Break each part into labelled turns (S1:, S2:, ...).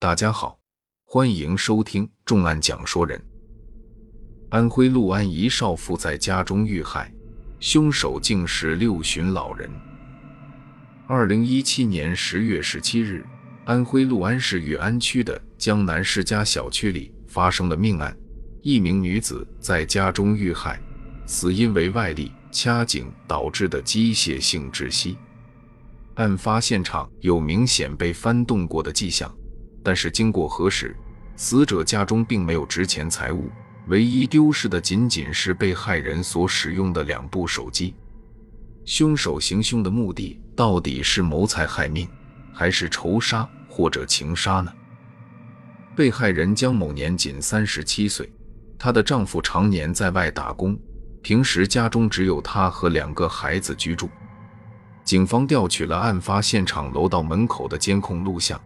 S1: 大家好，欢迎收听重案讲说人。安徽六安一少妇在家中遇害，凶手竟是六旬老人。二零一七年十月十七日，安徽六安市裕安区的江南世家小区里发生了命案，一名女子在家中遇害，死因为外力掐颈导致的机械性窒息。案发现场有明显被翻动过的迹象，但是经过核实，死者家中并没有值钱财物，唯一丢失的仅仅是被害人所使用的两部手机。凶手行凶的目的到底是谋财害命，还是仇杀或者情杀呢？被害人江某年仅三十七岁，她的丈夫常年在外打工，平时家中只有她和两个孩子居住。警方调取了案发现场楼道门口的监控录像，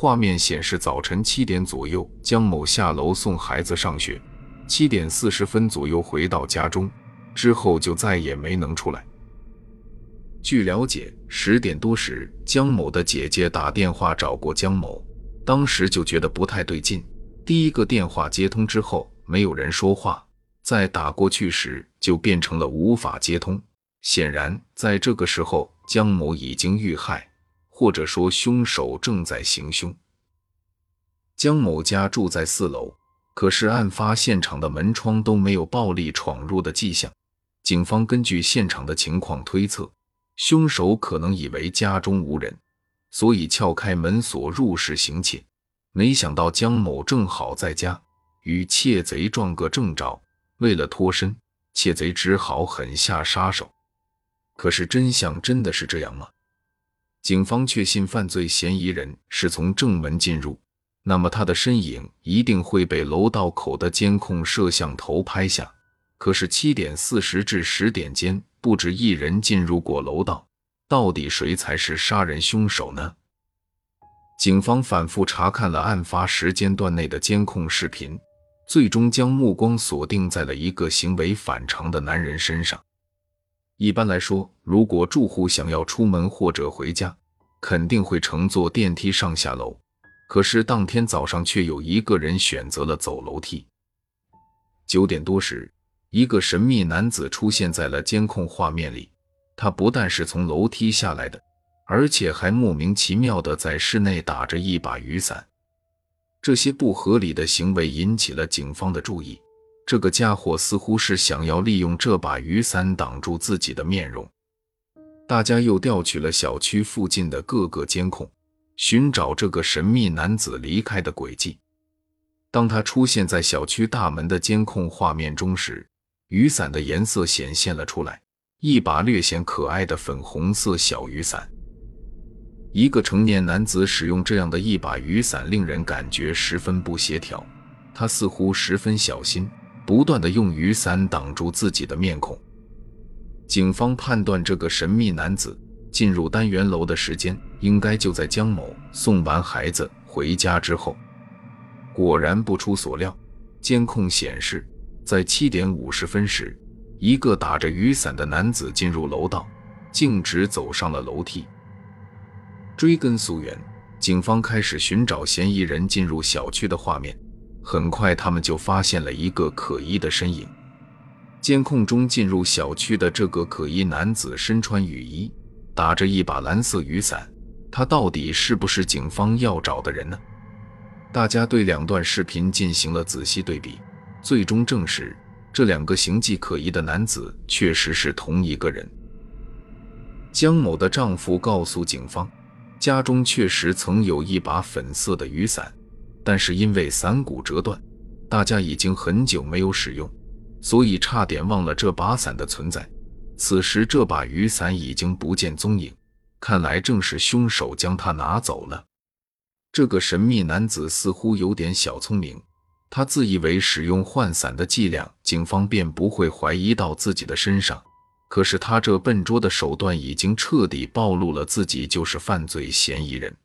S1: 画面显示早晨七点左右，江某下楼送孩子上学，七点四十分左右回到家中，之后就再也没能出来。据了解，十点多时，江某的姐姐打电话找过江某，当时就觉得不太对劲。第一个电话接通之后，没有人说话，再打过去时就变成了无法接通。显然，在这个时候。江某已经遇害，或者说凶手正在行凶。江某家住在四楼，可是案发现场的门窗都没有暴力闯入的迹象。警方根据现场的情况推测，凶手可能以为家中无人，所以撬开门锁入室行窃。没想到江某正好在家，与窃贼撞个正着。为了脱身，窃贼只好狠下杀手。可是真相真的是这样吗？警方确信犯罪嫌疑人是从正门进入，那么他的身影一定会被楼道口的监控摄像头拍下。可是七点四十至十点间，不止一人进入过楼道，到底谁才是杀人凶手呢？警方反复查看了案发时间段内的监控视频，最终将目光锁定在了一个行为反常的男人身上。一般来说，如果住户想要出门或者回家，肯定会乘坐电梯上下楼。可是当天早上却有一个人选择了走楼梯。九点多时，一个神秘男子出现在了监控画面里。他不但是从楼梯下来的，而且还莫名其妙的在室内打着一把雨伞。这些不合理的行为引起了警方的注意。这个家伙似乎是想要利用这把雨伞挡住自己的面容。大家又调取了小区附近的各个监控，寻找这个神秘男子离开的轨迹。当他出现在小区大门的监控画面中时，雨伞的颜色显现了出来，一把略显可爱的粉红色小雨伞。一个成年男子使用这样的一把雨伞，令人感觉十分不协调。他似乎十分小心。不断的用雨伞挡住自己的面孔。警方判断，这个神秘男子进入单元楼的时间应该就在江某送完孩子回家之后。果然不出所料，监控显示，在七点五十分时，一个打着雨伞的男子进入楼道，径直走上了楼梯。追根溯源，警方开始寻找嫌疑人进入小区的画面。很快，他们就发现了一个可疑的身影。监控中进入小区的这个可疑男子身穿雨衣，打着一把蓝色雨伞。他到底是不是警方要找的人呢？大家对两段视频进行了仔细对比，最终证实这两个形迹可疑的男子确实是同一个人。江某的丈夫告诉警方，家中确实曾有一把粉色的雨伞。但是因为伞骨折断，大家已经很久没有使用，所以差点忘了这把伞的存在。此时这把雨伞已经不见踪影，看来正是凶手将它拿走了。这个神秘男子似乎有点小聪明，他自以为使用换伞的伎俩，警方便不会怀疑到自己的身上。可是他这笨拙的手段已经彻底暴露了自己就是犯罪嫌疑人。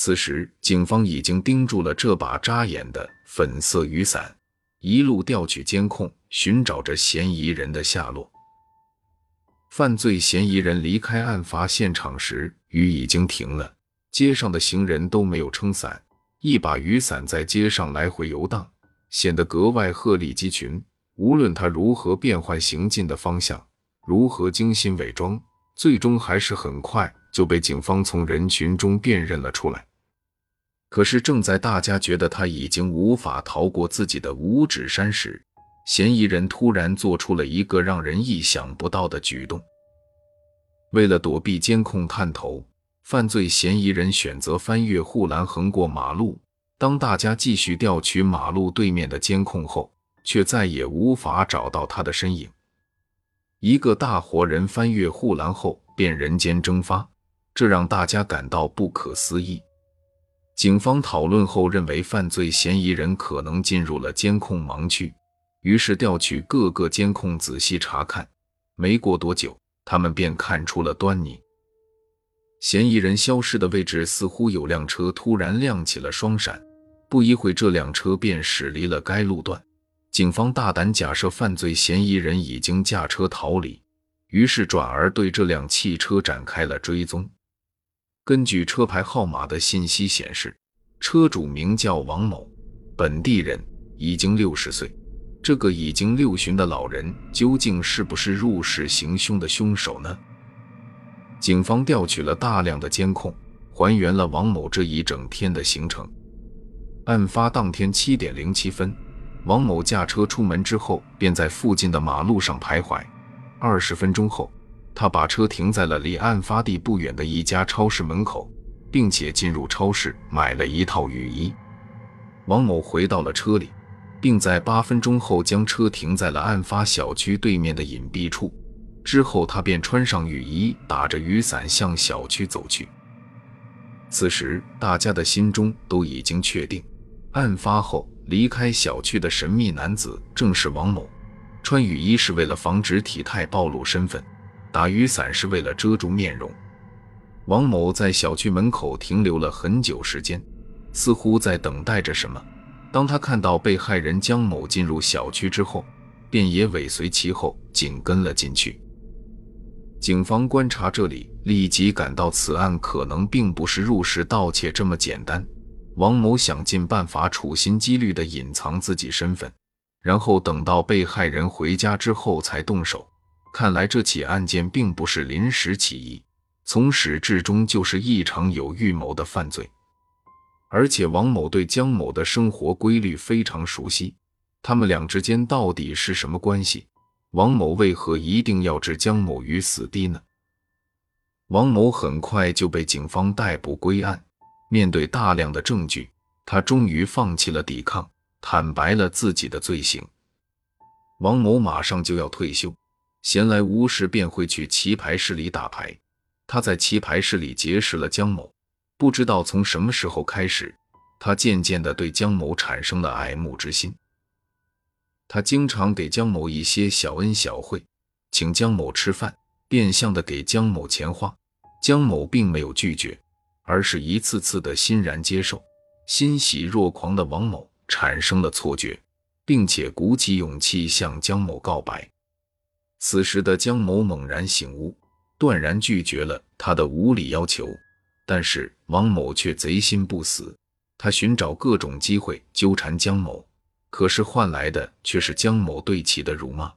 S1: 此时，警方已经盯住了这把扎眼的粉色雨伞，一路调取监控，寻找着嫌疑人的下落。犯罪嫌疑人离开案发现场时，雨已经停了，街上的行人都没有撑伞，一把雨伞在街上来回游荡，显得格外鹤立鸡群。无论他如何变换行进的方向，如何精心伪装，最终还是很快就被警方从人群中辨认了出来。可是，正在大家觉得他已经无法逃过自己的五指山时，嫌疑人突然做出了一个让人意想不到的举动。为了躲避监控探头，犯罪嫌疑人选择翻越护栏横过马路。当大家继续调取马路对面的监控后，却再也无法找到他的身影。一个大活人翻越护栏后便人间蒸发，这让大家感到不可思议。警方讨论后认为，犯罪嫌疑人可能进入了监控盲区，于是调取各个监控仔细查看。没过多久，他们便看出了端倪。嫌疑人消失的位置似乎有辆车突然亮起了双闪，不一会，这辆车便驶离了该路段。警方大胆假设犯罪嫌疑人已经驾车逃离，于是转而对这辆汽车展开了追踪。根据车牌号码的信息显示，车主名叫王某，本地人，已经六十岁。这个已经六旬的老人究竟是不是入室行凶的凶手呢？警方调取了大量的监控，还原了王某这一整天的行程。案发当天七点零七分。王某驾车出门之后，便在附近的马路上徘徊。二十分钟后，他把车停在了离案发地不远的一家超市门口，并且进入超市买了一套雨衣。王某回到了车里，并在八分钟后将车停在了案发小区对面的隐蔽处。之后，他便穿上雨衣，打着雨伞向小区走去。此时，大家的心中都已经确定，案发后。离开小区的神秘男子正是王某，穿雨衣是为了防止体态暴露身份，打雨伞是为了遮住面容。王某在小区门口停留了很久时间，似乎在等待着什么。当他看到被害人江某进入小区之后，便也尾随其后，紧跟了进去。警方观察这里，立即感到此案可能并不是入室盗窃这么简单。王某想尽办法，处心积虑地隐藏自己身份，然后等到被害人回家之后才动手。看来这起案件并不是临时起意，从始至终就是一场有预谋的犯罪。而且王某对江某的生活规律非常熟悉，他们俩之间到底是什么关系？王某为何一定要置江某于死地呢？王某很快就被警方逮捕归案。面对大量的证据，他终于放弃了抵抗，坦白了自己的罪行。王某马上就要退休，闲来无事便会去棋牌室里打牌。他在棋牌室里结识了江某，不知道从什么时候开始，他渐渐地对江某产生了爱慕之心。他经常给江某一些小恩小惠，请江某吃饭，变相的给江某钱花。江某并没有拒绝。而是一次次的欣然接受，欣喜若狂的王某产生了错觉，并且鼓起勇气向江某告白。此时的江某猛然醒悟，断然拒绝了他的无理要求。但是王某却贼心不死，他寻找各种机会纠缠江某，可是换来的却是江某对其的辱骂。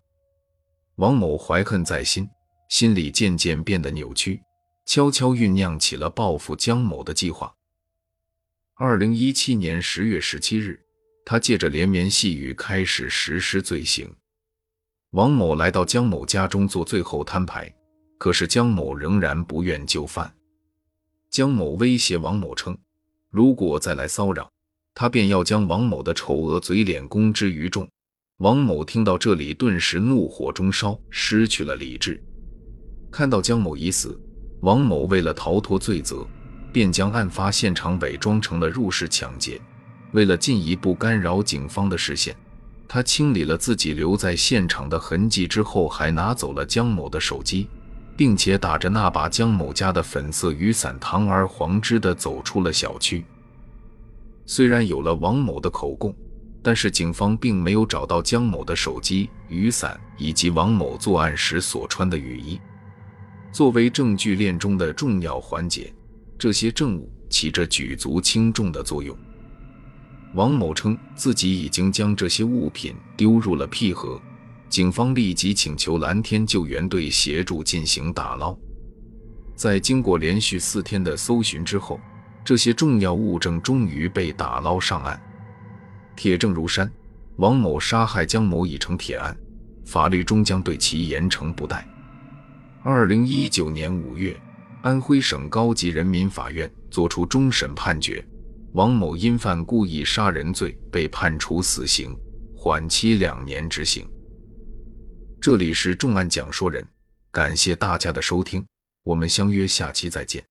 S1: 王某怀恨在心，心里渐渐变得扭曲。悄悄酝酿起了报复江某的计划。二零一七年十月十七日，他借着连绵细雨开始实施罪行。王某来到江某家中做最后摊牌，可是江某仍然不愿就范。江某威胁王某称，如果再来骚扰，他便要将王某的丑恶嘴脸公之于众。王某听到这里，顿时怒火中烧，失去了理智。看到江某已死。王某为了逃脱罪责，便将案发现场伪装成了入室抢劫。为了进一步干扰警方的视线，他清理了自己留在现场的痕迹之后，还拿走了江某的手机，并且打着那把江某家的粉色雨伞，堂而皇之地走出了小区。虽然有了王某的口供，但是警方并没有找到江某的手机、雨伞以及王某作案时所穿的雨衣。作为证据链中的重要环节，这些证物起着举足轻重的作用。王某称自己已经将这些物品丢入了僻河，警方立即请求蓝天救援队协助进行打捞。在经过连续四天的搜寻之后，这些重要物证终于被打捞上岸。铁证如山，王某杀害江某已成铁案，法律终将对其严惩不贷。二零一九年五月，安徽省高级人民法院作出终审判决，王某因犯故意杀人罪被判处死刑，缓期两年执行。这里是重案讲说人，感谢大家的收听。我们相约下期再见。